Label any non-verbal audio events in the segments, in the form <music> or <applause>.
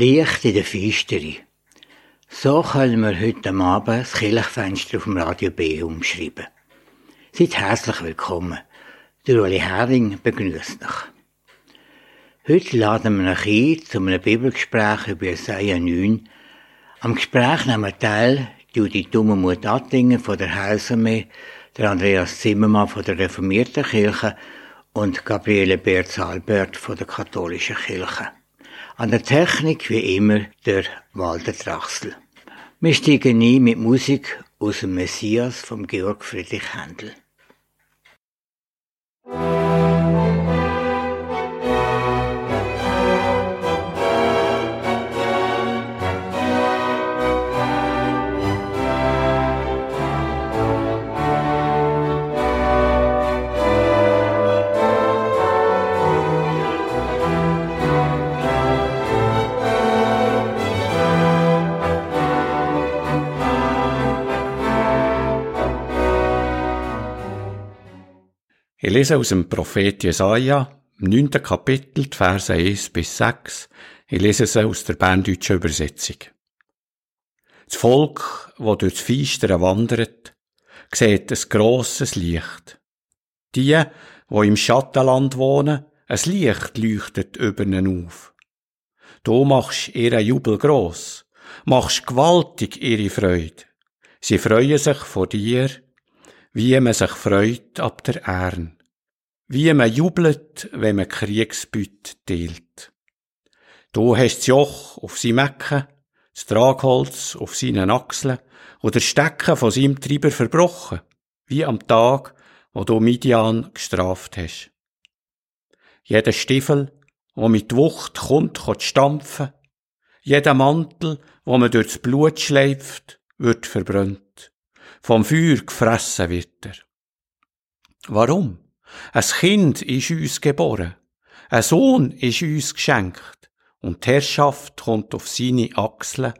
Licht in der Feisterei. So können wir heute Abend das Kirchfenster auf dem Radio B umschreiben. Seid herzlich willkommen. Der Uli Hering begrüßt euch. Heute laden wir euch ein zu einem Bibelgespräch über Jesaja 9. Am Gespräch nehmen teil Judith Dummermuth Attingen von der Heilsarmee, der Andreas Zimmermann von der Reformierten Kirche und Gabriele Berz-Albert von der Katholischen Kirche. An der Technik wie immer der Walter Drachsel. Wir steigen ein mit Musik aus dem Messias vom Georg Friedrich Händel. Ich lese aus dem Prophet Jesaja, im 9. Kapitel, die Verse 1 bis 6. Ich lese es aus der berndeutschen Übersetzung. Das Volk, das durch das Feistere wandert, sieht ein grosses Licht. Die, die im Schattenland wohnen, ein Licht leuchtet über ihnen auf. Du machst ihren Jubel gross, machst gewaltig ihre Freude. Sie freuen sich vor dir, wie man sich freut ab der Ern wie man jubelt, wenn man Kriegsbeut teilt. Du hast das Joch auf seinem Ecken, das Tragholz auf seinen Achseln oder Stecken von seinem Treiber verbrochen, wie am Tag, wo du Midian gestraft hast. Jeder Stiefel, wo mit Wucht kommt, kann stampfen. Jeder Mantel, wo man durchs Blut schleift, wird verbrannt. Vom Feuer gefressen wird er. Warum? Ein Kind ist uns geboren. Ein Sohn ist uns geschenkt. Und die Herrschaft kommt auf seine Achseln.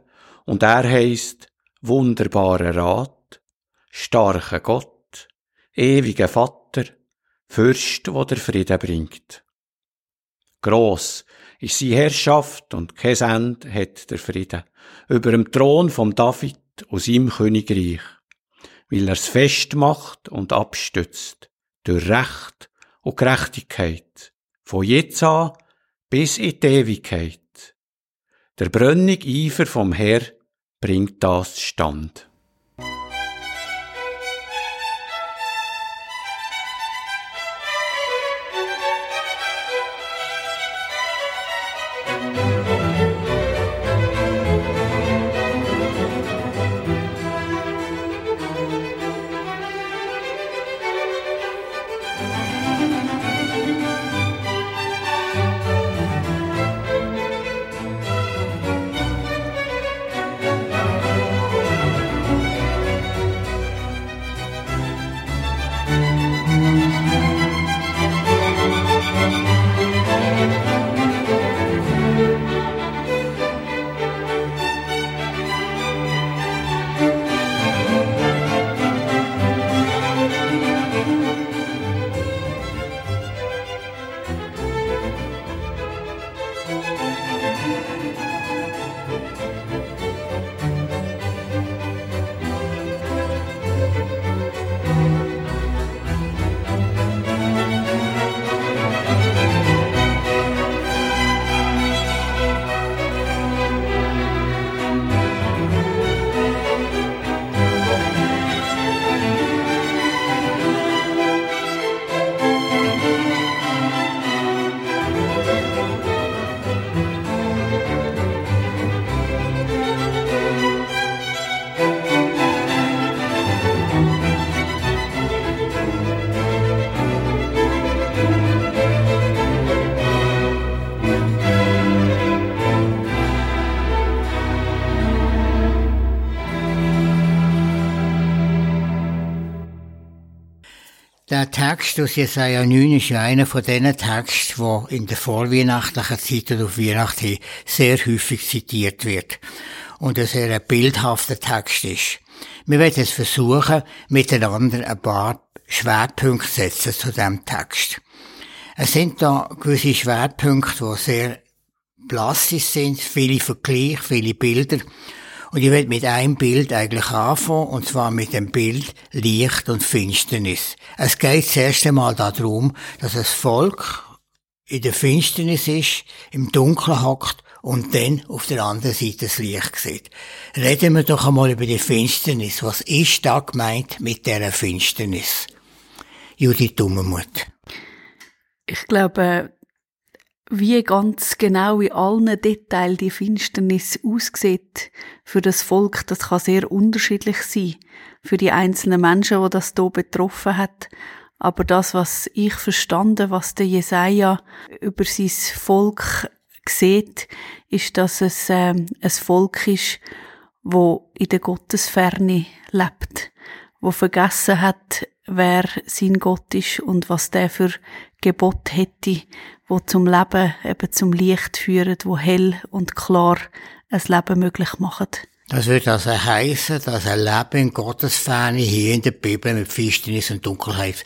Und er heisst wunderbarer Rat, starker Gott, ewiger Vater, Fürst, wo der Frieden bringt. Gross ist seine Herrschaft und kein Ende hat der Frieden über dem Thron vom David aus seinem Königreich, weil er's festmacht und abstützt durch Recht und Gerechtigkeit, von jetzt an bis in die Ewigkeit. Der brönnig Eifer vom Herr bringt das stand. Text aus Jesaja 9 ist ja einer von diesen Texten, der in der vorweihnachtlichen Zeit oder auf Weihnachten sehr häufig zitiert wird. Und ein sehr bildhafter Text ist. Wir werden jetzt versuchen, miteinander ein paar Schwerpunkte zu setzen zu diesem Text. Es sind da gewisse Schwerpunkte, die sehr plastisch sind, viele Vergleiche, viele Bilder. Und ich werde mit einem Bild eigentlich anfangen, und zwar mit dem Bild Licht und Finsternis. Es geht zuerst einmal darum, dass das Volk in der Finsternis ist, im Dunkeln hockt und dann auf der anderen Seite das Licht sieht. Reden wir doch einmal über die Finsternis. Was ist da gemeint mit dieser Finsternis? Judith Dummermuth. Ich glaube, wie ganz genau in allen Details die Finsternis aussieht für das Volk, das kann sehr unterschiedlich sein. Für die einzelnen Menschen, die das hier betroffen hat. Aber das, was ich verstanden, was der Jesaja über sein Volk sieht, ist, dass es äh, ein Volk ist, wo in der Gottesferne lebt, wo vergessen hat, wer sein Gott ist und was der für Gebot hätte, wo zum Leben, eben zum Licht führen, wo hell und klar ein Leben möglich machen. Das würde also heißen, dass ein Leben in Gottes Ferne hier in der Bibel mit Finsternis und Dunkelheit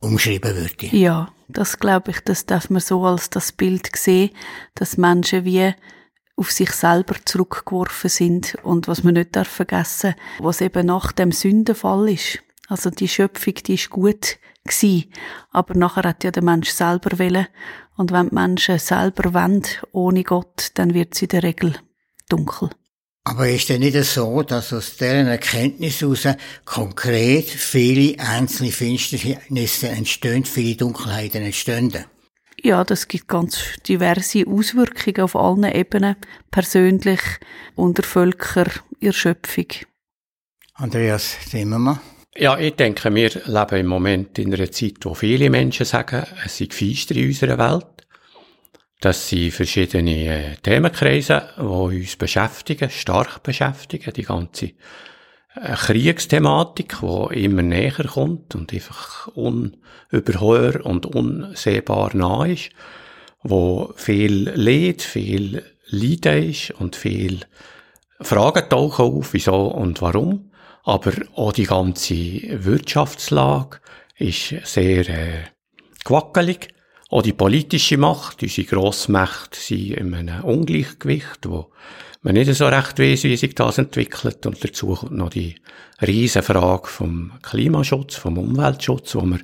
umschrieben würde. Ja, das glaube ich, das darf man so als das Bild sehen, dass Menschen wie auf sich selber zurückgeworfen sind und was man nicht darf vergessen, was eben nach dem Sündenfall ist. Also die Schöpfung, die ist gut gewesen, aber nachher hat ja der Mensch selber willen und wenn die Menschen selber wollen, ohne Gott, dann wird sie in der Regel dunkel. Aber ist denn nicht so, dass aus deren Erkenntnis heraus konkret viele einzelne Finsternisse entstehen, viele Dunkelheiten entstehen? Ja, das gibt ganz diverse Auswirkungen auf allen Ebenen, persönlich, unter Völker, in Schöpfung. Andreas Zimmermann. Ja, ich denke, wir leben im Moment in einer Zeit, wo viele Menschen sagen, es sei feister in unserer Welt. Das sind verschiedene äh, Themenkreise, die uns beschäftigen, stark beschäftigen. Die ganze äh, Kriegsthematik, die immer näher kommt und einfach unüberhörbar und unsehbar nah ist, wo viel Leid, viel Leiden ist und viel Fragen tauchen auf, wieso und warum. Aber auch die ganze Wirtschaftslage ist sehr äh, gewackelig. Auch die politische Macht, unsere Grossmächte sind in einem Ungleichgewicht, wo man nicht so recht weiss, wie sich das entwickelt. Und dazu kommt noch die riesen Frage vom Klimaschutz, vom Umweltschutz, wo wir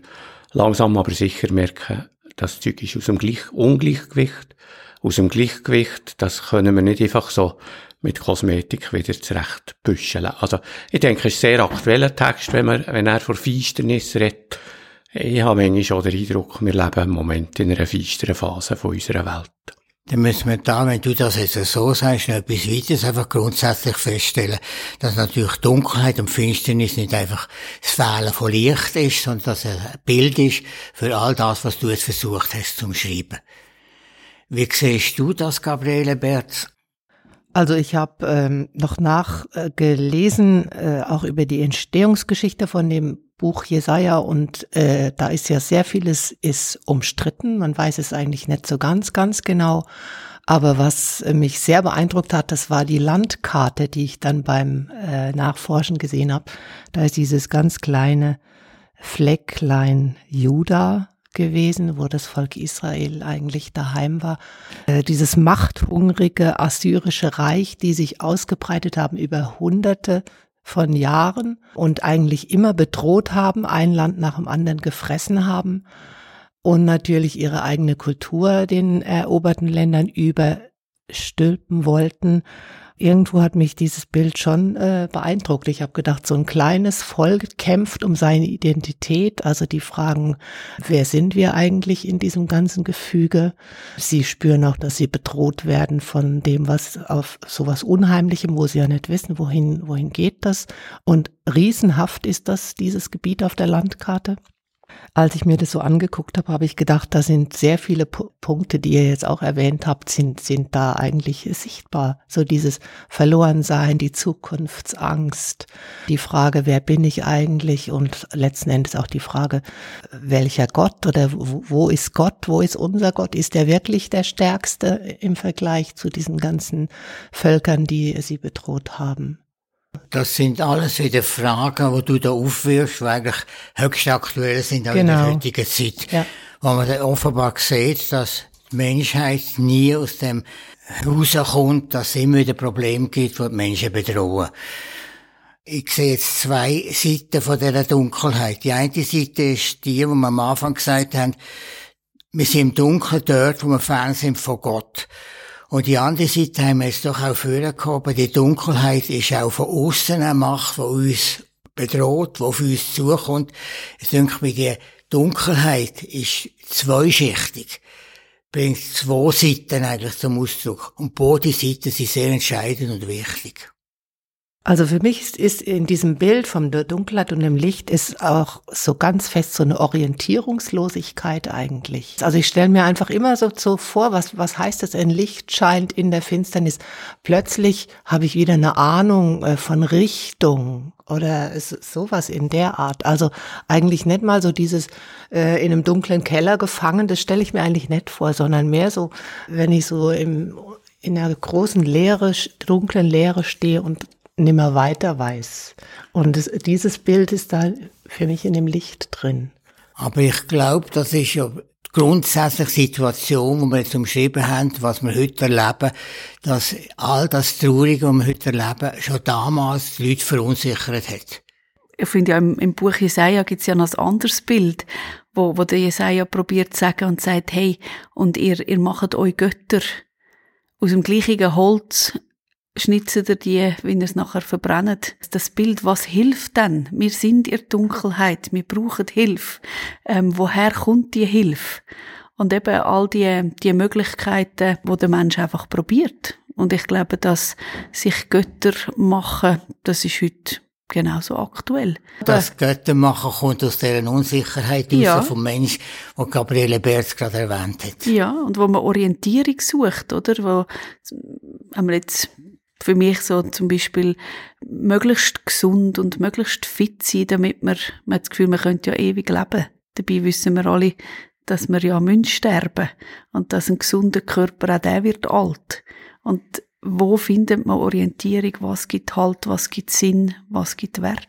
langsam aber sicher merken, das Zeug ist aus dem Gleich Ungleichgewicht. Aus dem Gleichgewicht, das können wir nicht einfach so mit Kosmetik wieder zurecht büscheln. Also, ich denke, es ist ein sehr aktueller Text, wenn, man, wenn er von Feisternis redet. Ich habe manchmal schon den Eindruck, wir leben im Moment in einer feisteren Phase von unserer Welt. Dann müssen wir da, wenn du das jetzt so sagst, noch etwas weiteres einfach grundsätzlich feststellen, dass natürlich Dunkelheit und Finsternis nicht einfach das Fehlen von Licht ist, sondern dass es ein Bild ist für all das, was du jetzt versucht hast zu schreiben. Wie siehst du das, Gabriele Berz? Also ich habe ähm, noch nachgelesen, äh, äh, auch über die Entstehungsgeschichte von dem Buch Jesaja und äh, da ist ja sehr vieles ist umstritten. Man weiß es eigentlich nicht so ganz, ganz genau. Aber was mich sehr beeindruckt hat, das war die Landkarte, die ich dann beim äh, Nachforschen gesehen habe. Da ist dieses ganz kleine Flecklein Juda gewesen, wo das Volk Israel eigentlich daheim war. Äh, dieses machthungrige assyrische Reich, die sich ausgebreitet haben über Hunderte von Jahren und eigentlich immer bedroht haben, ein Land nach dem anderen gefressen haben und natürlich ihre eigene Kultur den eroberten Ländern überstülpen wollten irgendwo hat mich dieses Bild schon äh, beeindruckt. Ich habe gedacht, so ein kleines Volk kämpft um seine Identität, also die Fragen, wer sind wir eigentlich in diesem ganzen Gefüge? Sie spüren auch, dass sie bedroht werden von dem, was auf sowas Unheimlichem, wo sie ja nicht wissen, wohin, wohin geht das. Und riesenhaft ist das, dieses Gebiet auf der Landkarte. Als ich mir das so angeguckt habe, habe ich gedacht, da sind sehr viele P Punkte, die ihr jetzt auch erwähnt habt, sind, sind da eigentlich sichtbar. So dieses Verlorensein, die Zukunftsangst, die Frage, wer bin ich eigentlich und letzten Endes auch die Frage, welcher Gott oder wo, wo ist Gott, wo ist unser Gott? Ist er wirklich der Stärkste im Vergleich zu diesen ganzen Völkern, die sie bedroht haben? Das sind alles wieder Fragen, die du da aufwirfst, die eigentlich höchst aktuell sind genau. in der genau. heutigen Zeit. Ja. Wo man dann offenbar sieht, dass die Menschheit nie aus dem rauskommt, dass es immer wieder Probleme gibt, die die Menschen bedrohen. Ich sehe jetzt zwei Seiten von dieser Dunkelheit. Die eine Seite ist die, wo wir am Anfang gesagt haben, wir sind im Dunkeln dort, wo wir fern sind von Gott. Und die andere Seite haben wir jetzt doch auch vorgehoben. Die Dunkelheit ist auch von außen eine Macht, die uns bedroht, die auf uns zukommt. Ich denke, bei der Dunkelheit ist zweischichtig. Bringt zwei Seiten eigentlich zum Ausdruck. Und beide Seiten sind sehr entscheidend und wichtig. Also für mich ist, ist in diesem Bild vom Dunkelheit und dem Licht ist auch so ganz fest so eine Orientierungslosigkeit eigentlich. Also ich stelle mir einfach immer so, so vor, was, was heißt das, ein Licht scheint in der Finsternis. Plötzlich habe ich wieder eine Ahnung äh, von Richtung oder sowas in der Art. Also eigentlich nicht mal so dieses äh, in einem dunklen Keller gefangen, das stelle ich mir eigentlich nicht vor, sondern mehr so, wenn ich so im in einer großen Leere, dunklen Leere stehe und nimmer weiter weiß. Und das, dieses Bild ist da für mich in dem Licht drin. Aber ich glaube, das ist ja grundsätzlich Situation, wo wir jetzt umschrieben haben, was wir heute erleben, dass all das Traurige, was wir heute erleben, schon damals die Leute verunsichert hat. Ich finde ja im, im Buch Jesaja gibt es ja noch ein anderes Bild, wo, wo der Jesaja probiert zu sagen und sagt, hey, und ihr, ihr macht euch Götter aus dem gleichen Holz, schnitzen ihr die, wenn ihr es nachher verbrennt. Das Bild, was hilft denn? Wir sind in der Dunkelheit, wir brauchen Hilfe. Ähm, woher kommt die Hilfe? Und eben all die, die Möglichkeiten, wo der Mensch einfach probiert. Und ich glaube, dass sich Götter machen, das ist heute genauso aktuell. Das Götter machen kommt aus dieser Unsicherheit ja. vom Mensch, wo Gabriele Berz gerade erwähnt hat. Ja, und wo man Orientierung sucht, oder? Wo, haben wir jetzt für mich so zum Beispiel möglichst gesund und möglichst fit sein, damit wir, man hat das Gefühl, man könnte ja ewig leben. Dabei wissen wir alle, dass wir ja müssen sterben und dass ein gesunder Körper auch der wird alt. Und wo findet man Orientierung? Was gibt Halt? Was gibt Sinn? Was gibt Wert?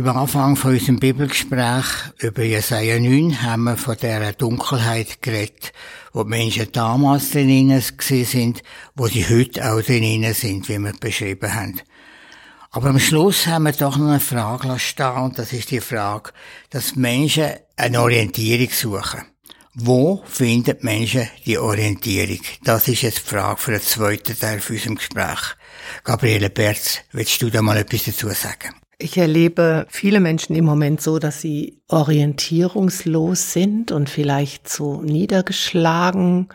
Im Anfang von unserem Bibelgespräch über Jesaja 9 haben wir von dieser Dunkelheit geredet, wo die Menschen damals drin sind, wo sie heute auch drin sind, wie wir beschrieben haben. Aber am Schluss haben wir doch noch eine Frage stehen, und das ist die Frage, dass Menschen eine Orientierung suchen. Wo finden Menschen die Orientierung? Das ist jetzt die Frage für den zweiten Teil von unserem Gespräch. Gabriele Berz, willst du da mal etwas dazu sagen? Ich erlebe viele Menschen im Moment so, dass sie orientierungslos sind und vielleicht so niedergeschlagen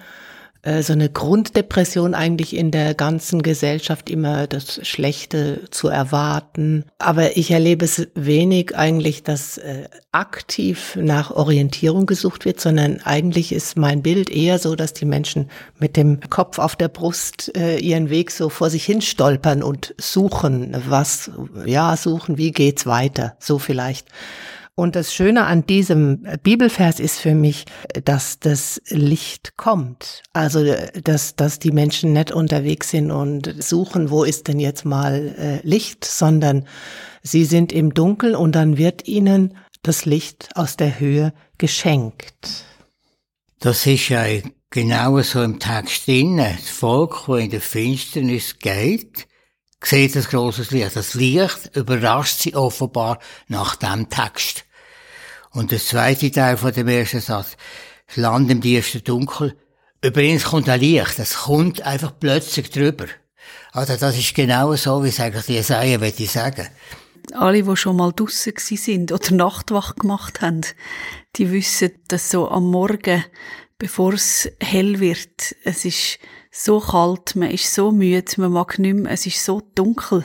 so eine Grunddepression eigentlich in der ganzen Gesellschaft immer das Schlechte zu erwarten. Aber ich erlebe es wenig eigentlich, dass äh, aktiv nach Orientierung gesucht wird, sondern eigentlich ist mein Bild eher so, dass die Menschen mit dem Kopf auf der Brust äh, ihren Weg so vor sich hin stolpern und suchen, was, ja, suchen, wie geht's weiter, so vielleicht. Und das Schöne an diesem Bibelvers ist für mich, dass das Licht kommt. Also, dass, dass die Menschen nicht unterwegs sind und suchen, wo ist denn jetzt mal äh, Licht, sondern sie sind im Dunkel und dann wird ihnen das Licht aus der Höhe geschenkt. Das ist ja genau so im Text drin. Das Volk, das in der Finsternis geht, sieht das großes Licht. Das Licht überrascht sie offenbar nach dem Text. Und der zweite Teil von dem ersten Satz, das Land im tiefsten Dunkel, übrigens kommt ein Licht, es kommt einfach plötzlich drüber. Also das ist genau so, wie es eigentlich Jesaja will ich sagen. Alle, die schon mal draussen sind oder Nachtwach gemacht haben, die wissen, dass so am Morgen, bevor es hell wird, es ist so kalt, man ist so müde, man mag nicht mehr, es ist so dunkel.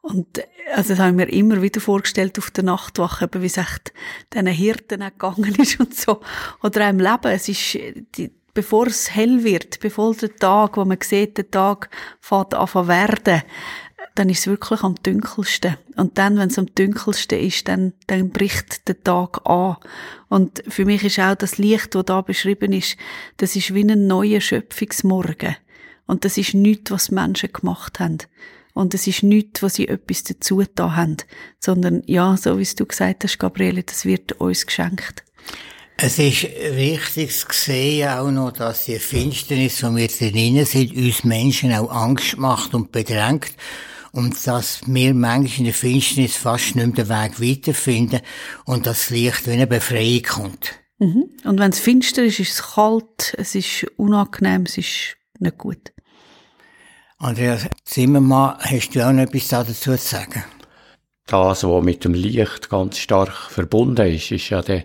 Und also das haben wir immer wieder vorgestellt auf der Nachtwache, wie es echt diesen Hirten gegangen ist und so. Oder auch im Leben. Es ist, die, bevor es hell wird, bevor der Tag, wo man sieht, der Tag fängt an zu werden, dann ist es wirklich am dunkelsten. Und dann, wenn es am dunkelsten ist, dann, dann bricht der Tag an. Und für mich ist auch das Licht, das da beschrieben ist, das ist wie ein neuer Schöpfungsmorgen. Und das ist nichts, was Menschen gemacht haben. Und es ist nichts, was sie etwas dazu da haben, sondern ja, so wie du gesagt hast, Gabriele, das wird uns geschenkt. Es ist wichtig zu sehen auch noch, dass die Finsternis, wo wir drinnen sind, uns Menschen auch Angst macht und bedrängt. Und dass wir manchmal in der Finsternis fast nicht mehr den Weg weiterfinden und das Licht wie eine Befreiung kommt. Mhm. Und wenn es finster ist, ist es kalt, es ist unangenehm, es ist nicht gut. Andreas Zimmermann, hast du auch noch etwas dazu zu sagen? Das, was mit dem Licht ganz stark verbunden ist, ist ja der,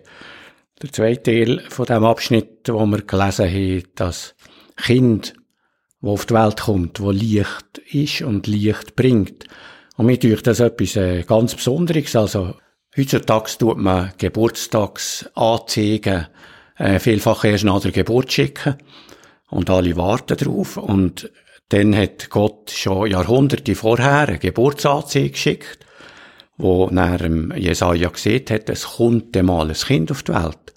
der zweite Teil von dem Abschnitt, wo wir gelesen haben, dass Kind, wo auf die Welt kommt, wo Licht ist und Licht bringt. Und mir tue das etwas äh, ganz Besonderes. Also, heutzutage tut man Geburtstagsanzeigen äh, vielfach erst nach der Geburt schicken. Und alle warten drauf. Und dann hat Gott schon Jahrhunderte vorher eine Geburtsanzeige geschickt, wo nach Jesaja gesehen hat, es kommt einmal ein Kind auf die Welt.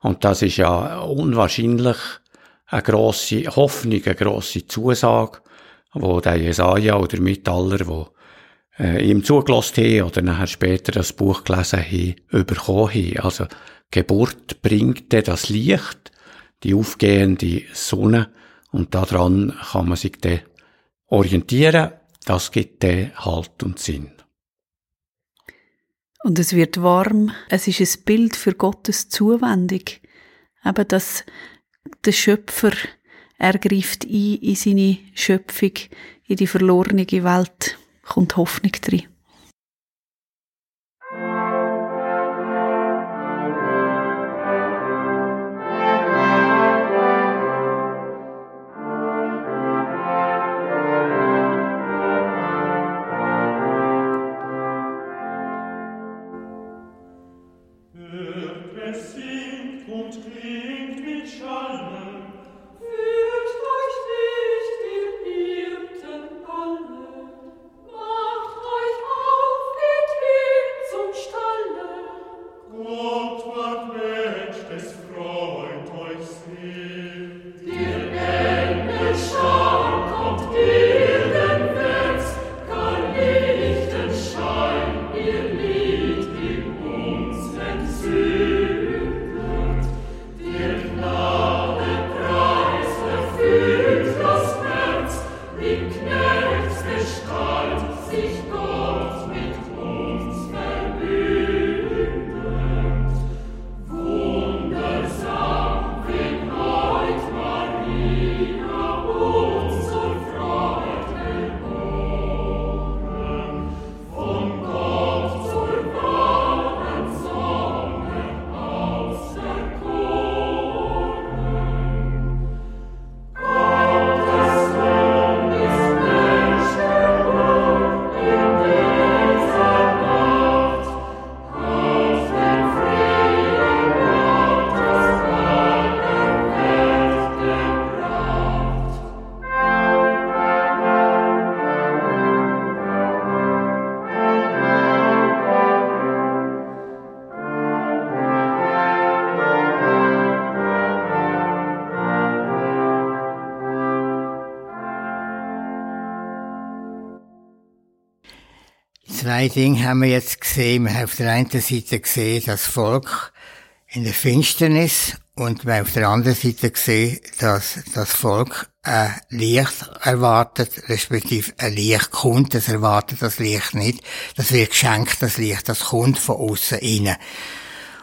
Und das ist ja unwahrscheinlich eine grosse Hoffnung, eine grosse Zusage, wo der Jesaja oder mit aller, wo äh, ihm zugelassen haben oder nachher später das Buch gelesen haben, überkommen haben. Also, Geburt bringt das Licht, die aufgehende Sonne, und daran kann man sich dann orientieren. Das gibt dann Halt und Sinn. Und es wird warm. Es ist ein Bild für Gottes Zuwendung. Eben, dass der Schöpfer, er greift ein in seine Schöpfung, in die verlorene Welt, kommt Hoffnung drin. Zwei Dinge haben wir jetzt gesehen. Wir haben auf der einen Seite gesehen, das Volk in der Finsternis und wir haben auf der anderen Seite gesehen, dass das Volk ein Licht erwartet, respektive ein Licht kommt. Das erwartet das Licht nicht. Das wird geschenkt, das Licht. Das kommt von außen rein.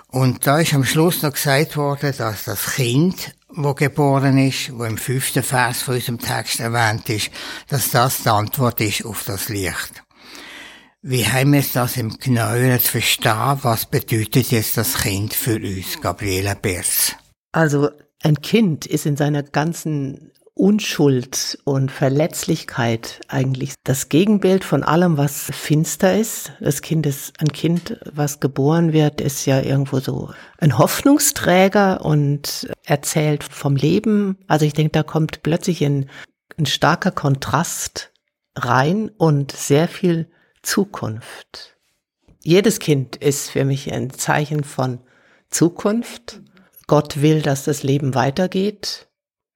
Und da ist am Schluss noch gesagt worden, dass das Kind, wo geboren ist, wo im fünften Vers von unserem Text erwähnt ist, dass das die Antwort ist auf das Licht. Wie haben wir das im Genaueren zu verstehen? Was bedeutet jetzt das Kind für uns, Gabriela Bers? Also ein Kind ist in seiner ganzen Unschuld und Verletzlichkeit eigentlich das Gegenbild von allem, was finster ist. Das Kind ist ein Kind, was geboren wird, ist ja irgendwo so ein Hoffnungsträger und erzählt vom Leben. Also ich denke, da kommt plötzlich ein, ein starker Kontrast rein und sehr viel Zukunft. Jedes Kind ist für mich ein Zeichen von Zukunft. Gott will, dass das Leben weitergeht.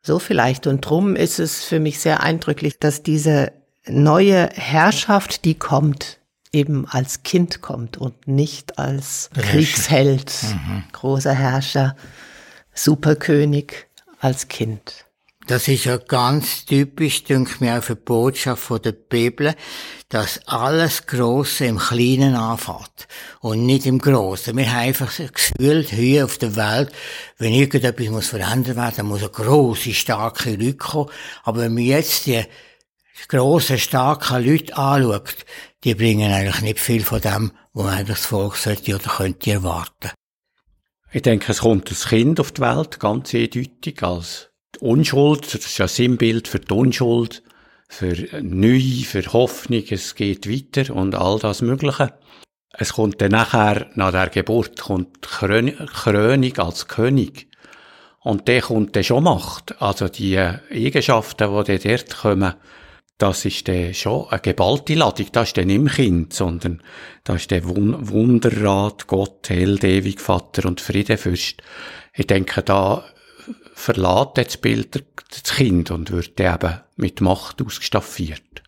So vielleicht. Und drum ist es für mich sehr eindrücklich, dass diese neue Herrschaft, die kommt, eben als Kind kommt und nicht als Kriegsheld, mhm. großer Herrscher, Superkönig, als Kind. Das ist ja ganz typisch, denke mir, auch für die Botschaft von der Bibel, dass alles Grosse im Kleinen anfängt und nicht im Grossen. Wir haben einfach das Gefühl, hier auf der Welt, wenn irgendetwas verändert werden, dann muss eine grosse, starke Leute kommen. Aber wenn man jetzt die grossen, starken Leute anschaut, die bringen eigentlich nicht viel von dem, was eigentlich das Volk sollte oder könnte erwarten. Ich denke, es kommt das Kind auf die Welt ganz eindeutig als Unschuld, das ist ja Sinnbild für die Unschuld, für Neu, für Hoffnung, es geht weiter und all das Mögliche. Es kommt dann nachher, nach der Geburt, kommt die Krönung als König. Und der kommt dann schon Macht. Also die Eigenschaften, die dort kommen, das ist dann schon eine geballte Ladung. Das ist dann nicht im Kind, sondern das ist der Wunderrat, Gott, Held, ewig Vater und Friedefürst. Ich denke, da verlässt das Bild das Kind und wird eben mit Macht ausgestaffiert.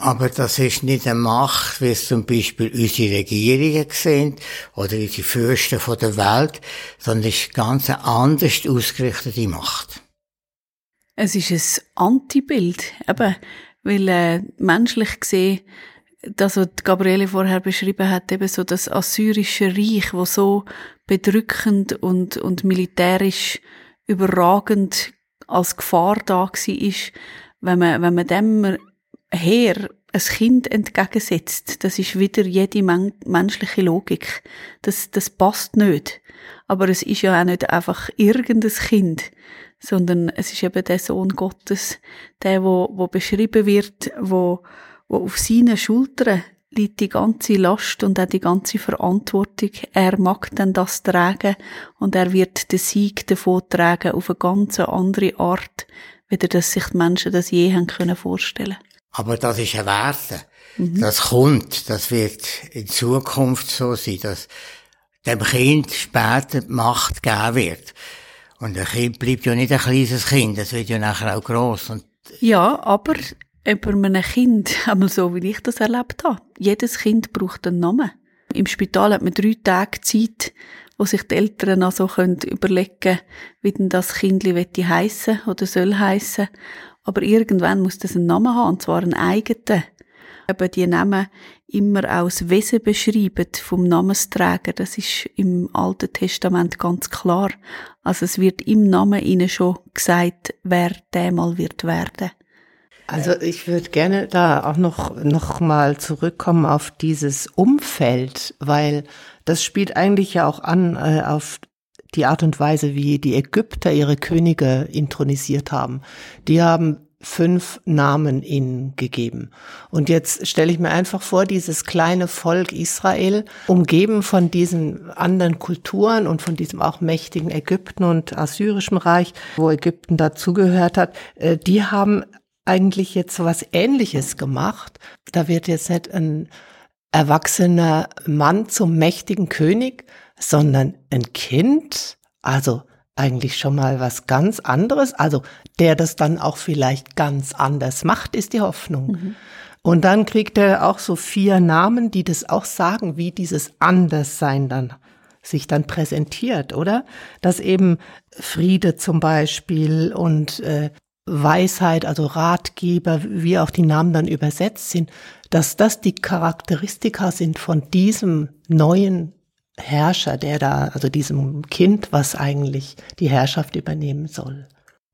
Aber das ist nicht eine Macht, wie es zum Beispiel unsere Regierungen sehen oder unsere Fürsten von der Welt, sondern es ist ganz eine anders ausgerichtete Macht. Es ist ein Antibild, eben, weil äh, menschlich gesehen, das, was Gabriele vorher beschrieben hat, eben so das assyrische Reich, wo so bedrückend und, und militärisch überragend als Gefahr da war, wenn man, wenn man dem her ein Kind entgegensetzt, das ist wieder jede men menschliche Logik. Das, das passt nicht. Aber es ist ja auch nicht einfach irgendein Kind, sondern es ist eben der Sohn Gottes, der, wo, wo beschrieben wird, wo, wo auf seinen Schultern liegt die ganze Last und auch die ganze Verantwortung. Er mag dann das tragen und er wird den Sieg davon tragen auf eine ganz andere Art, wie das sich die Menschen das je haben können vorstellen. Aber das ist ein Werte. Mhm. Das kommt, das wird in Zukunft so sein, dass dem Kind später die Macht geben wird. Und ein Kind bleibt ja nicht ein kleines Kind, das wird ja nachher auch gross. Und ja, aber über einem Kind, <laughs> einmal so wie ich das erlebt habe. Jedes Kind braucht einen Namen. Im Spital hat man drei Tage Zeit, wo sich die Eltern also können überlegen wie denn das Kind heissen oder soll heissen. Aber irgendwann muss das einen Namen haben, und zwar einen eigenen. Eben die Namen immer auch das Wesen beschreiben vom Namensträger. Das ist im Alten Testament ganz klar. Also es wird im Namen ihnen schon gesagt, wer der mal wird werden. Also ich würde gerne da auch noch, noch mal zurückkommen auf dieses Umfeld, weil das spielt eigentlich ja auch an äh, auf die Art und Weise, wie die Ägypter ihre Könige intronisiert haben. Die haben fünf Namen ihnen gegeben. Und jetzt stelle ich mir einfach vor, dieses kleine Volk Israel, umgeben von diesen anderen Kulturen und von diesem auch mächtigen Ägypten und Assyrischen Reich, wo Ägypten dazugehört hat, äh, die haben eigentlich jetzt was Ähnliches gemacht. Da wird jetzt nicht ein erwachsener Mann zum mächtigen König, sondern ein Kind, also eigentlich schon mal was ganz anderes, also der das dann auch vielleicht ganz anders macht, ist die Hoffnung. Mhm. Und dann kriegt er auch so vier Namen, die das auch sagen, wie dieses Anderssein dann sich dann präsentiert, oder? Dass eben Friede zum Beispiel und äh, Weisheit, also Ratgeber, wie auch die Namen dann übersetzt sind, dass das die Charakteristika sind von diesem neuen Herrscher, der da, also diesem Kind, was eigentlich die Herrschaft übernehmen soll.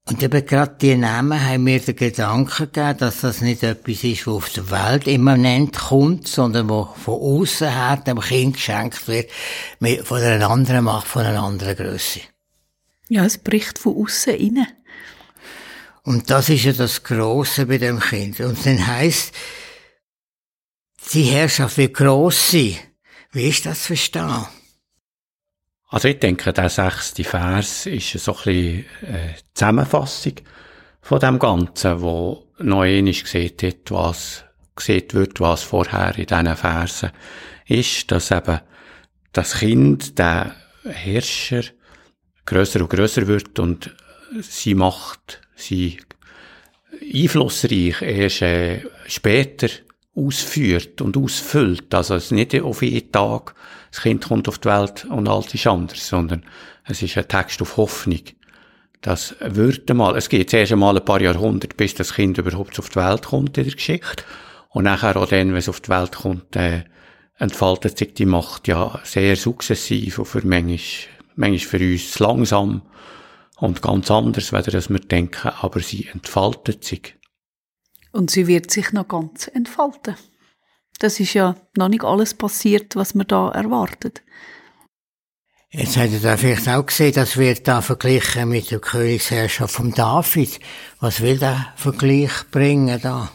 Und eben gerade die Namen haben mir den Gedanken gegeben, dass das nicht etwas ist, was auf der Welt immanent kommt, sondern wo von außen her dem Kind geschenkt wird, von einer anderen Macht, von einer anderen Größe. Ja, es bricht von außen rein. Und das ist ja das Große bei dem Kind. Und dann heisst, die Herrschaft wird gross sein. Wie ist das zu verstehen? Also ich denke, der sechste Vers ist so ein bisschen äh, Zusammenfassung von dem Ganzen, wo noch einmal gesehen hat, was gesehen wird, was vorher in diesen Versen ist, dass eben das Kind, der Herrscher, grösser und grösser wird und sie Macht, sie einflussreich erst äh, später ausführt und ausfüllt. Also es ist nicht auf jeden Tag, das Kind kommt auf die Welt und alles ist anders, sondern es ist ein Text auf Hoffnung. Das wird mal, es geht zuerst einmal ein paar Jahrhunderte, bis das Kind überhaupt auf die Welt kommt in der Geschichte. Und nachher auch dann, wenn es auf die Welt kommt, äh, entfaltet sich die Macht ja sehr sukzessiv und für manchmal, manchmal für uns langsam und ganz anders, weder das wir denken, aber sie entfaltet sich. Und sie wird sich noch ganz entfalten. Das ist ja noch nicht alles passiert, was man da erwartet. Jetzt habt ihr da vielleicht auch gesehen, das wird da verglichen mit der Königsherrschaft von David. Was will der Vergleich bringen da?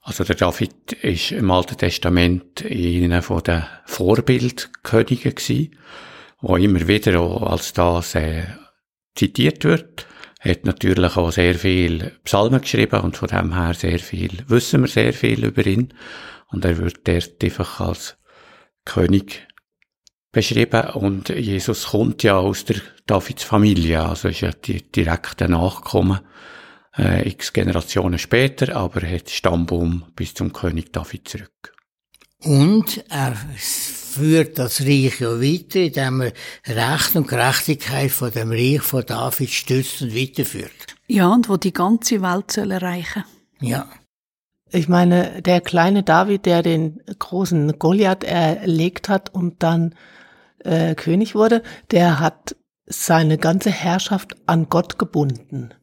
Also der David ist im Alten Testament einer von den Vorbildkönigen gewesen, wo immer wieder als das äh, zitiert wird hat natürlich auch sehr viel Psalmen geschrieben und von dem her sehr viel, wissen wir sehr viel über ihn. Und er wird dort einfach als König beschrieben und Jesus kommt ja aus der Davids Familie, also ist ja die direkte Nachkommen, äh, x Generationen später, aber er hat Stammbaum bis zum König David zurück. Und er führt das Reich ja weiter, indem er Recht und Gerechtigkeit von dem Reich von David stützt und weiterführt. Ja, und wo die ganze Welt soll erreichen. Ja. Ich meine, der kleine David, der den großen Goliath erlegt hat und dann äh, König wurde, der hat seine ganze Herrschaft an Gott gebunden.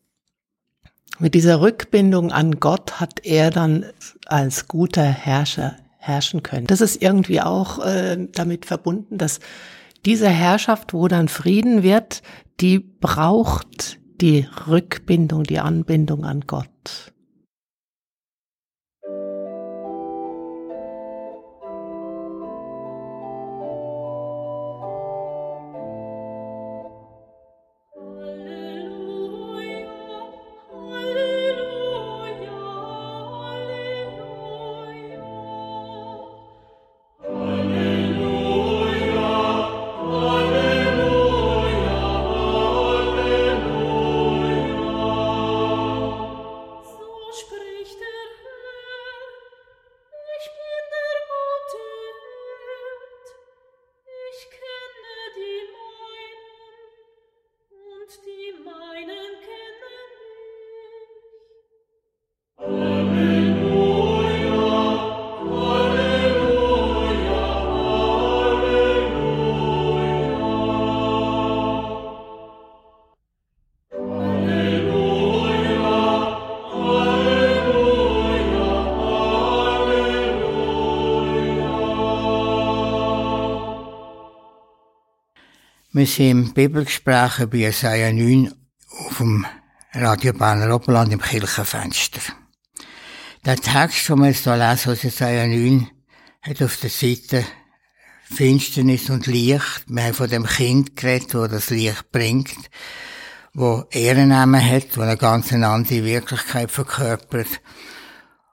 Mit dieser Rückbindung an Gott hat er dann als guter Herrscher herrschen können. Das ist irgendwie auch äh, damit verbunden, dass diese Herrschaft, wo dann Frieden wird, die braucht die Rückbindung, die Anbindung an Gott. Wir sind im Bibelgespräch über Jesaja 9 auf dem Radio Berner Oberland im Kirchenfenster. Der Text, den wir jetzt hier lesen aus Jesaja 9, hat auf der Seite Finsternis und Licht. Wir haben von dem Kind geredet, wo das Licht bringt, wo Ehrennamen hat, wo eine ganz andere Wirklichkeit verkörpert.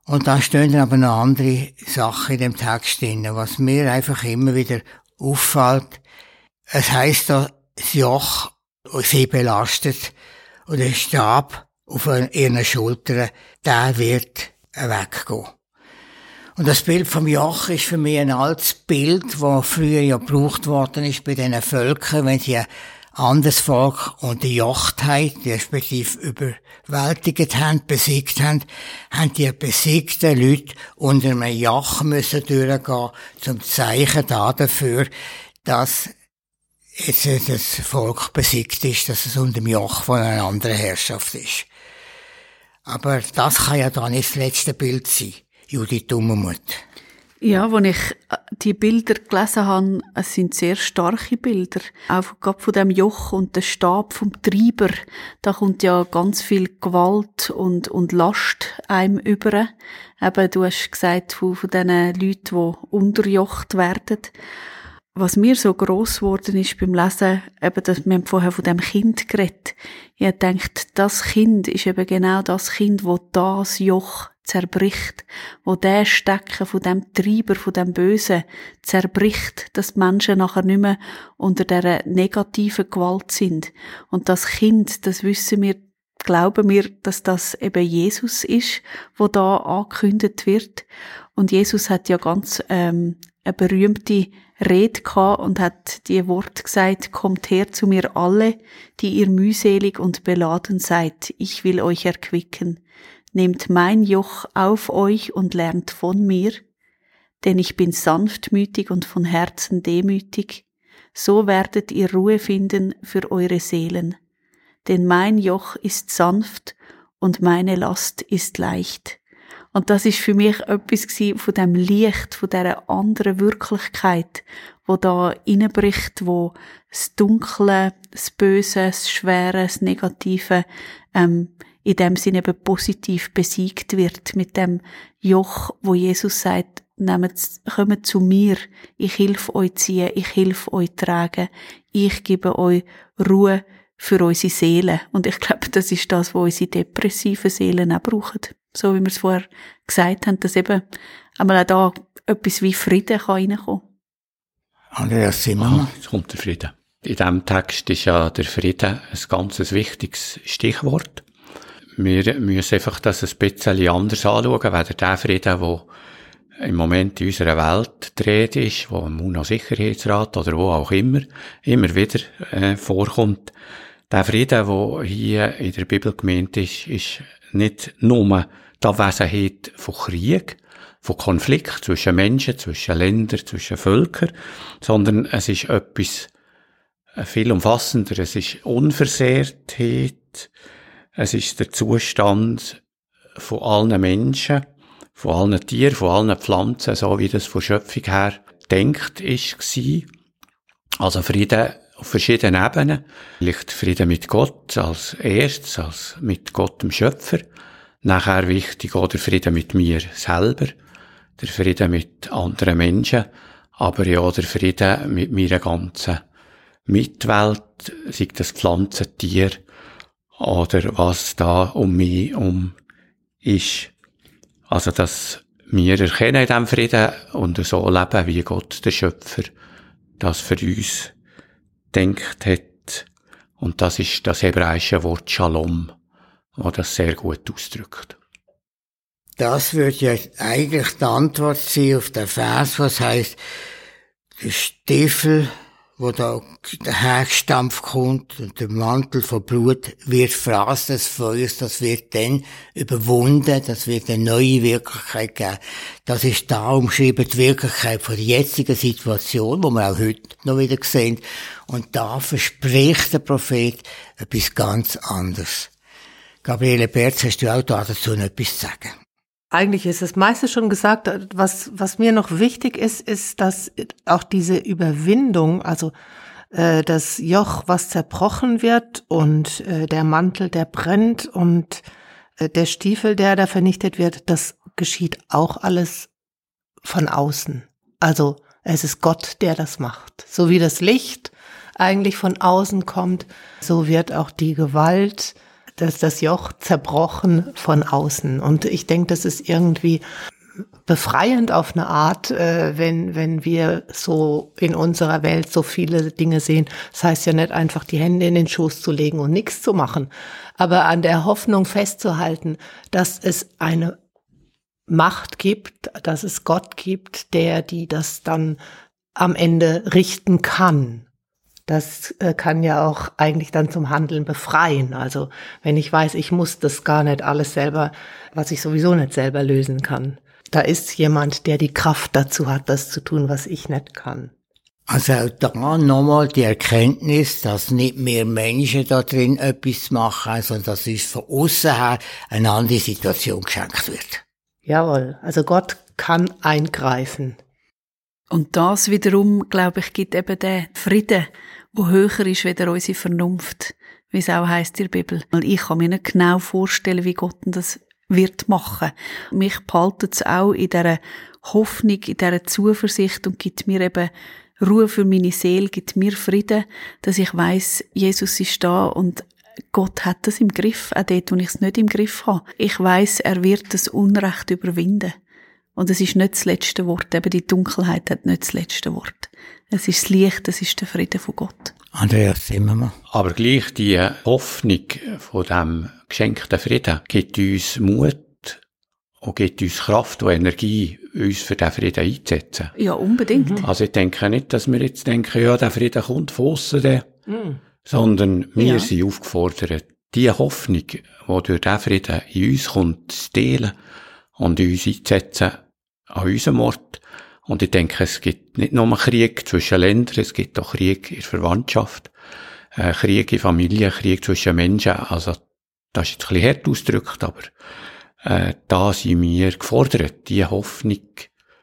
Und da stehen dann aber noch andere Sachen in dem Text drin, was mir einfach immer wieder auffällt. Es heißt da, das Joch sie belastet und der Stab auf ihren Schultern, der wird weggehen. Und das Bild vom Joch ist für mich ein altes Bild, das früher ja gebraucht worden ist bei diesen Völkern, wenn sie ein anderes Volk unterjocht haben, respektive überwältigt haben, besiegt haben, haben die besiegten Leute unter einem Joch müssen durchgehen, zum Zeichen da dafür, dass jetzt das Volk besiegt ist, dass es unter dem Joch von einer anderen Herrschaft ist. Aber das kann ja dann nicht das letzte Bild sein. Judith Dummermuth. Ja, als ich äh, die Bilder gelesen habe, es sind sehr starke Bilder. Auch gerade von dem Joch und dem Stab vom Treiber, da kommt ja ganz viel Gewalt und, und Last einem über. Eben, du hast gesagt, von, von diesen Leuten, die unterjocht werden. Was mir so gross geworden ist beim Lesen, eben, dass wir vorher von dem Kind geredet. Ich denkt, das Kind ist eben genau das Kind, wo das Joch zerbricht, wo der Stecken von dem Treiber, von dem Bösen zerbricht, dass die Menschen nachher nicht mehr unter der negativen Gewalt sind. Und das Kind, das wissen wir, glauben wir, dass das eben Jesus ist, wo da angekündigt wird. Und Jesus hat ja ganz ähm, eine berühmte Rede gehabt und hat die Wort gesagt, kommt her zu mir alle, die ihr mühselig und beladen seid, ich will euch erquicken. Nehmt mein Joch auf euch und lernt von mir, denn ich bin sanftmütig und von Herzen demütig, so werdet ihr Ruhe finden für eure Seelen. Denn mein Joch ist sanft und meine Last ist leicht. Und das ist für mich etwas von dem Licht, von dieser anderen Wirklichkeit, wo da reinbricht, wo das Dunkle, das Böse, das Schwere, das Negative ähm, in dem Sinne eben positiv besiegt wird mit dem Joch, wo Jesus sagt, nehmt, kommt zu mir, ich helfe euch ziehen, ich helfe euch tragen, ich gebe euch Ruhe für unsere Seele. Und ich glaube, das ist das, was unsere depressiven Seelen auch brauchen. So wie wir es vorher gesagt haben, dass eben einmal auch da etwas wie Frieden kann reinkommen kann. Andreas Zimmermann. Ah, jetzt kommt der Frieden. In diesem Text ist ja der Frieden ein ganz wichtiges Stichwort. Wir müssen einfach das ein bisschen anders anschauen, weder der Frieden, der im Moment in unserer Welt dreht ist, wo im UNO-Sicherheitsrat oder wo auch immer, immer wieder äh, vorkommt. Der Frieden, der hier in der Bibel gemeint ist, ist nicht nur die Abwesenheit von Krieg, von Konflikt zwischen Menschen, zwischen Ländern, zwischen Völkern, sondern es ist etwas viel umfassender. Es ist Unversehrtheit, es ist der Zustand von allen Menschen, von allen Tieren, von allen Pflanzen, so wie das von Schöpfung her denkt ist. Also Frieden auf verschiedenen Ebenen. Vielleicht Frieden mit Gott als erstes, als mit Gott dem Schöpfer. Nachher wichtig auch der Frieden mit mir selber, der Frieden mit anderen Menschen, aber ja der Frieden mit meiner ganzen Mitwelt, sei das Pflanzen, Tier, oder was da um mich um ist. Also, dass wir erkennen in diesem Frieden und so leben, wie Gott, der Schöpfer, das für uns denkt hat. Und das ist das hebräische Wort Shalom, wo das sehr gut ausdrückt. Das wird ja eigentlich die Antwort sein auf den Vers, was heißt, der Stiefel wo da der Herstampf kommt und der Mantel von Blut wird Fraß des Feuers, das wird dann überwunden, das wird eine neue Wirklichkeit geben. Das ist da umschrieben die Wirklichkeit von der jetzigen Situation, wo wir auch heute noch wieder sehen. Und da verspricht der Prophet etwas ganz anderes. Gabriele Berz, hast du auch da dazu noch etwas zu sagen? Eigentlich ist das meiste schon gesagt. Was, was mir noch wichtig ist, ist, dass auch diese Überwindung, also äh, das Joch, was zerbrochen wird und äh, der Mantel, der brennt und äh, der Stiefel, der da vernichtet wird, das geschieht auch alles von außen. Also es ist Gott, der das macht. So wie das Licht eigentlich von außen kommt, so wird auch die Gewalt, dass das Joch zerbrochen von außen. Und ich denke, das ist irgendwie befreiend auf eine Art, äh, wenn, wenn wir so in unserer Welt so viele Dinge sehen. Das heißt ja nicht einfach die Hände in den Schoß zu legen und nichts zu machen, aber an der Hoffnung festzuhalten, dass es eine Macht gibt, dass es Gott gibt, der die das dann am Ende richten kann. Das äh, kann ja auch eigentlich dann zum Handeln befreien. Also wenn ich weiß, ich muss das gar nicht alles selber, was ich sowieso nicht selber lösen kann. Da ist jemand, der die Kraft dazu hat, das zu tun, was ich nicht kann. Also da nochmal die Erkenntnis, dass nicht mehr Menschen da drin etwas machen, sondern dass uns von außen her eine andere Situation geschenkt wird. Jawohl, also Gott kann eingreifen. Und das wiederum, glaube ich, gibt eben den Frieden, wo höher ist weder unsere Vernunft, wie es auch heißt in der Bibel. Weil ich kann mir nicht genau vorstellen, wie Gott das wird machen. Mich behaltet es auch in dieser Hoffnung, in dieser Zuversicht und gibt mir eben Ruhe für meine Seele, gibt mir Frieden, dass ich weiß, Jesus ist da und Gott hat das im Griff, auch dort, wo ich es nicht im Griff habe. Ich weiß, er wird das Unrecht überwinden. Und es ist nicht das letzte Wort. Eben die Dunkelheit hat nicht das letzte Wort. Es ist das Licht, es ist der Friede von Gott. Andreas Zimmermann. Aber gleich die Hoffnung von dem geschenkten Frieden gibt uns Mut und gibt uns Kraft und Energie, uns für diesen Frieden einzusetzen. Ja, unbedingt. Mhm. Also ich denke nicht, dass wir jetzt denken, ja, der Frieden kommt von aussen, mhm. sondern wir ja. sind aufgefordert, die Hoffnung, die durch diesen Frieden in uns kommt, zu teilen und uns einzusetzen an unserem Ort. Und ich denke, es gibt nicht nur Krieg zwischen Ländern, es gibt auch Krieg in der Verwandtschaft, äh, Krieg in Familien, Krieg zwischen Menschen. Also, das ist jetzt ein bisschen hart ausgedrückt, aber äh, da sind wir gefordert, die Hoffnung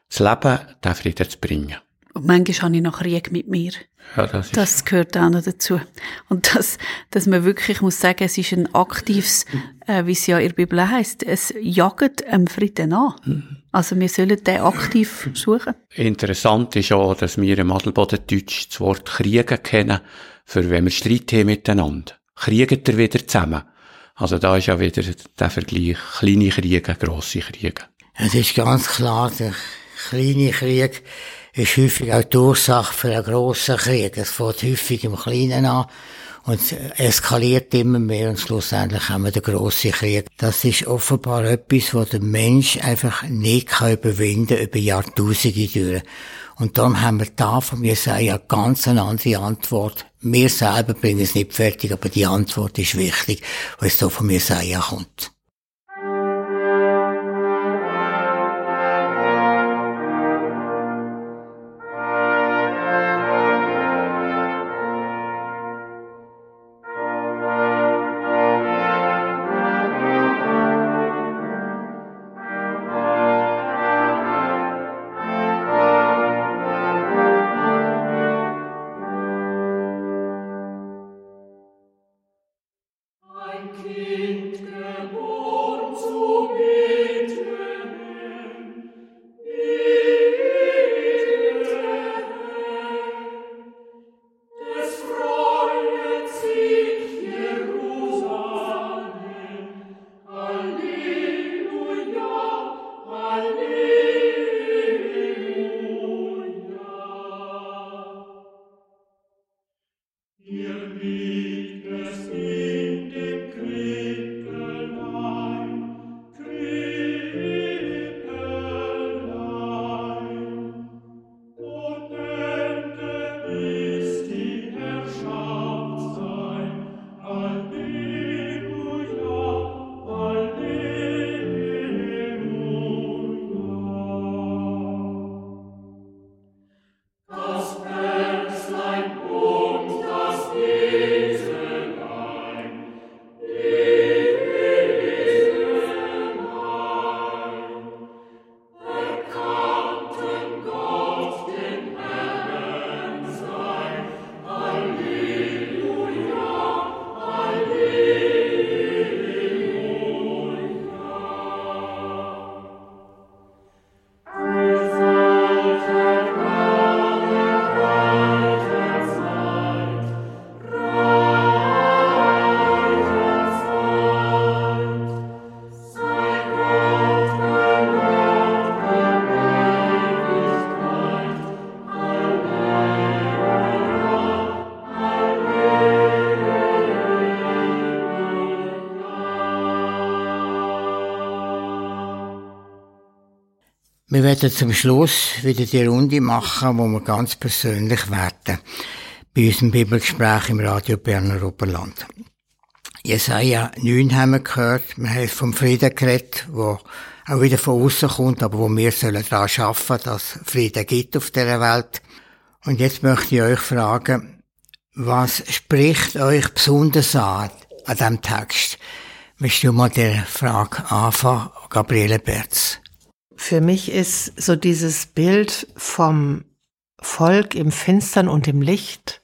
zu leben, den Frieden zu bringen. Und manchmal habe ich noch Krieg mit mir. Ja, das, das gehört auch noch dazu. Und das, dass man wirklich muss sagen, es ist ein aktives, äh, wie es ja in der Bibel heißt, es jagt einem Frieden an. Mhm. Also wir sollen den aktiv suchen. Interessant ist auch, dass wir im Adelbodendeutsch das Wort Kriegen kennen, für wenn wir Streit haben miteinander. Kriegen wir wieder zusammen. Also da ist ja wieder der Vergleich kleine Kriege, grosse Kriege. Es ist ganz klar, der kleine Krieg ist häufig auch die Ursache für einen grossen Krieg. Es fängt häufig im Kleinen an und eskaliert immer mehr und schlussendlich haben wir den grossen Krieg. Das ist offenbar etwas, was der Mensch einfach nicht kann überwinden über Jahrtausende durch. Und darum haben wir da von mir Jesaja ganz eine andere Antwort. Wir selber bringen es nicht fertig, aber die Antwort ist wichtig, was da von mir Jesaja kommt. Werden zum Schluss wieder die Runde machen, wo wir ganz persönlich werden. Bei unserem Bibelgespräch im Radio Berner Oberland. Jesaja 9 haben wir gehört. Wir haben vom Frieden geredet, wo auch wieder von außen kommt, aber wo wir sollen daran arbeiten, dass Frieden gibt auf dieser Welt. Und jetzt möchte ich euch fragen, was spricht euch besonders an, an diesem Text? Möchtest du mal der Frage anfangen, Gabriele Berz? Für mich ist so dieses Bild vom Volk im Finstern und im Licht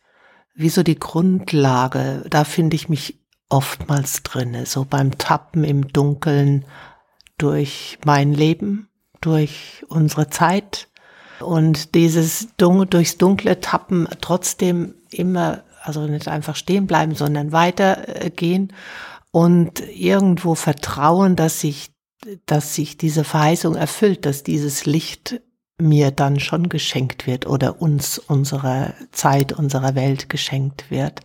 wie so die Grundlage. Da finde ich mich oftmals drinne, so beim Tappen im Dunkeln durch mein Leben, durch unsere Zeit und dieses Dun durchs dunkle Tappen trotzdem immer, also nicht einfach stehen bleiben, sondern weitergehen und irgendwo vertrauen, dass sich, dass sich diese Verheißung erfüllt, dass dieses Licht mir dann schon geschenkt wird oder uns unserer Zeit, unserer Welt geschenkt wird.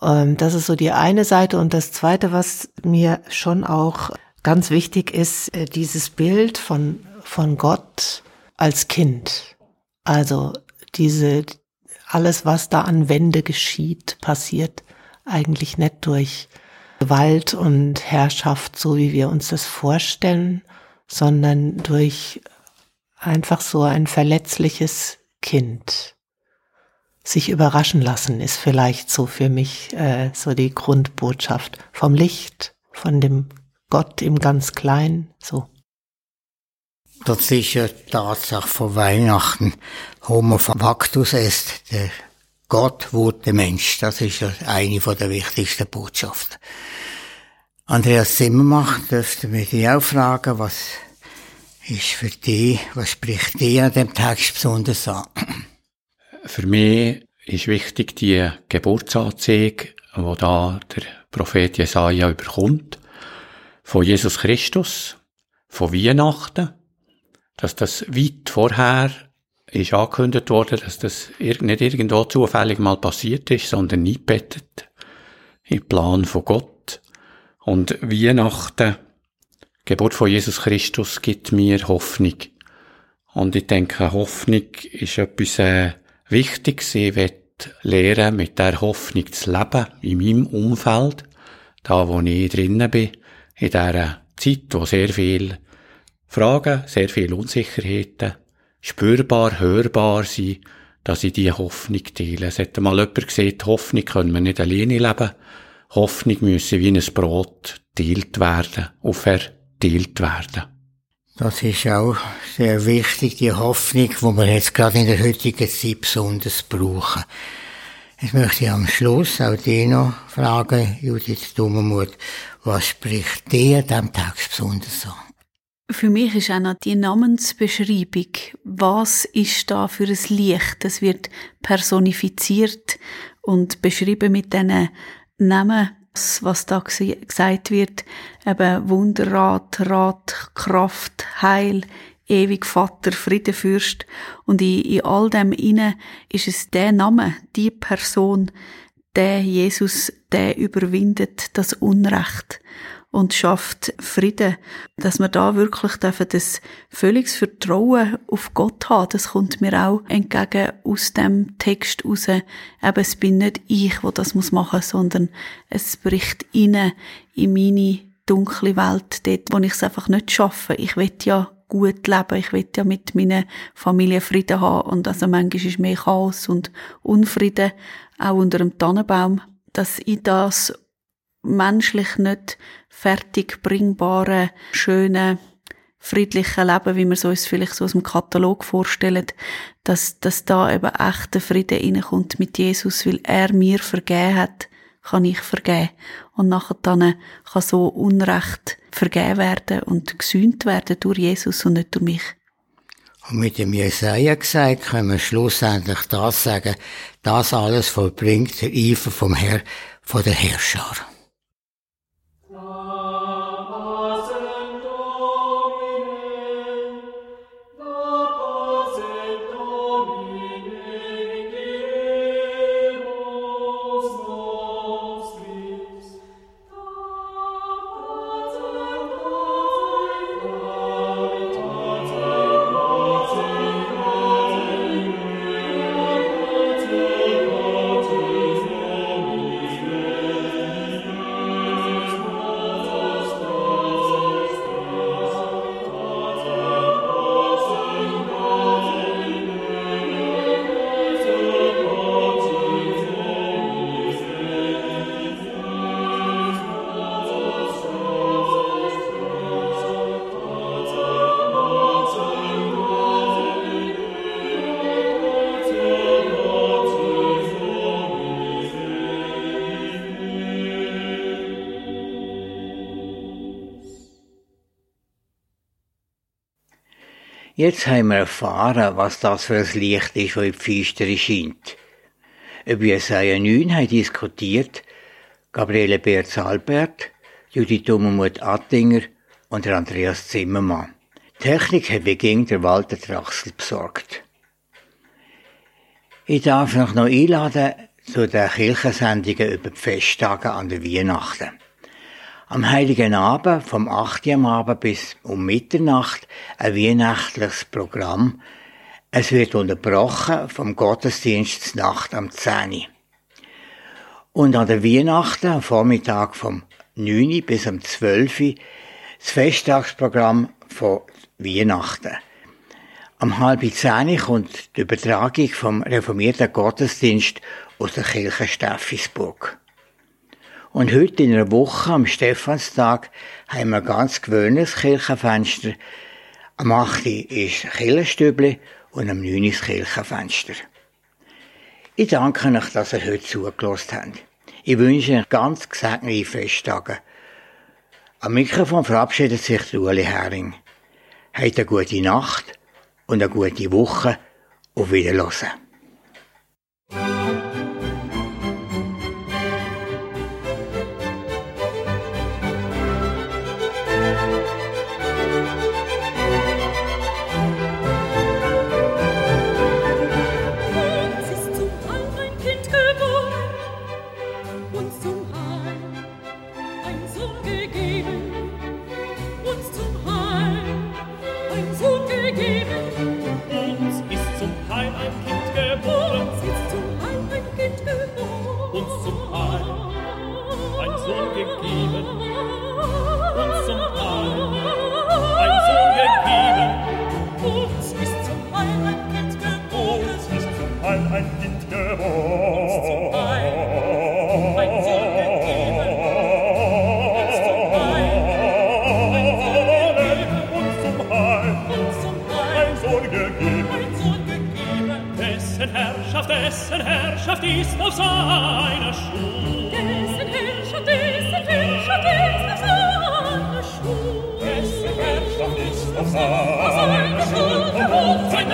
Ähm, das ist so die eine Seite. Und das zweite, was mir schon auch ganz wichtig ist, äh, dieses Bild von, von Gott als Kind. Also diese, alles, was da an Wände geschieht, passiert eigentlich nicht durch Gewalt und Herrschaft, so wie wir uns das vorstellen, sondern durch einfach so ein verletzliches Kind sich überraschen lassen, ist vielleicht so für mich äh, so die Grundbotschaft vom Licht, von dem Gott im ganz Kleinen, so. Die Tatsache von Weihnachten. Homo factus est, der Gott wurde Mensch. Das ist eine der wichtigsten Botschaften. Andreas Zimmermach, dürfte mir dich auch fragen, was ist für dich, was spricht dir an dem Text besonders an? Für mich ist wichtig die Geburtsanzeige, die da der Prophet Jesaja überkommt, von Jesus Christus, von Weihnachten, dass das weit vorher ist angekündigt worden, dass das nicht irgendwo zufällig mal passiert ist, sondern eingebettet im Plan von Gott. Und Weihnachten, Geburt von Jesus Christus, gibt mir Hoffnung. Und ich denke, Hoffnung ist etwas äh, Wichtiges. Ich will lernen, mit der Hoffnung zu leben, in meinem Umfeld, da wo ich drinnen bin, in dieser Zeit, wo sehr viel Fragen, sehr viel Unsicherheiten spürbar, hörbar sind, dass ich diese Hoffnung teile. Es hat mal jemand gesagt, Hoffnung können wir nicht alleine leben. Hoffnung müsse wie ein Brot teilt werden, auferteilt werden. Das ist auch sehr wichtig, die Hoffnung, die wir jetzt gerade in der heutigen Zeit besonders brauchen. Jetzt möchte ich am Schluss auch dich noch fragen, Judith Dummermuth, was spricht dir dem Text besonders an? Für mich ist auch noch die Namensbeschreibung. Was ist da für ein Licht? Das wird personifiziert und beschrieben mit diesen Namen, was da gesagt wird. Eben Wunderrat, Rat, Kraft, Heil, ewig Vater, Friedenfürst. Und in, in all dem inne ist es der Name, die Person, der Jesus, der überwindet das Unrecht und schafft Frieden. Dass wir da wirklich dürfen das völliges Vertrauen auf Gott haben, das kommt mir auch entgegen aus dem Text raus. Eben, es bin nicht ich, wo das muss machen, sondern es bricht rein in meine dunkle Welt, dort, wo ich es einfach nicht schaffe. Ich will ja gut leben. Ich will ja mit meiner Familie Frieden haben. Und also manchmal ist mehr Chaos und Unfrieden, auch unter dem Tannenbaum, dass ich das menschlich nicht fertig bringbare, schöne, friedliche Leben, wie wir es uns vielleicht so aus dem Katalog vorstellen, dass, dass da eben echter Frieden reinkommt mit Jesus, weil er mir vergeben hat, kann ich vergeben. Und nachher dann kann so Unrecht vergeben werden und gesühnt werden durch Jesus und nicht durch mich. Und mit dem Jesaja gesagt, können wir schlussendlich das sagen, das alles vollbringt der Eifer vom Herr, von der Herrscher. Jetzt haben wir erfahren, was das für ein Licht ist, das in die Feistere scheint. Über Jesaja 9 haben diskutiert Gabriele Beerz-Albert, Judith Dummermuth Attinger und Andreas Zimmermann. Technik hat wie der Walter Trachsel besorgt. Ich darf noch einladen zu den Kirchensendungen über die Festtage an der Weihnachten. Am Heiligen Abend, vom 8. am Abend bis um Mitternacht, ein weihnachtliches Programm. Es wird unterbrochen vom Gottesdienst Nacht am 10. Und an der Weihnachten, am Vormittag vom 9. bis um 12. das Festtagsprogramm von Weihnachten. Am halb zehn kommt die Übertragung vom reformierten Gottesdienst aus der Kirche Steffisburg. Und heute in einer Woche, am Stephanstag, haben wir ganz gewöhnliches Kirchenfenster. Am 8. ist Kirchenstübli und am 9. ist Kirchenfenster. Ich danke euch, dass ihr heute zugelassen habt. Ich wünsche euch ganz gesegnete Festtage. Am Mikrofon verabschiedet sich Ueli Hering. Habt eine gute Nacht und eine gute Woche. Auf Wiederhören. Herrschaft ist auf seiner Schul. Dessen Herrschaft, dessen Herrschaft ist auf seiner Dessen Herrschaft ist auf seiner Auf seiner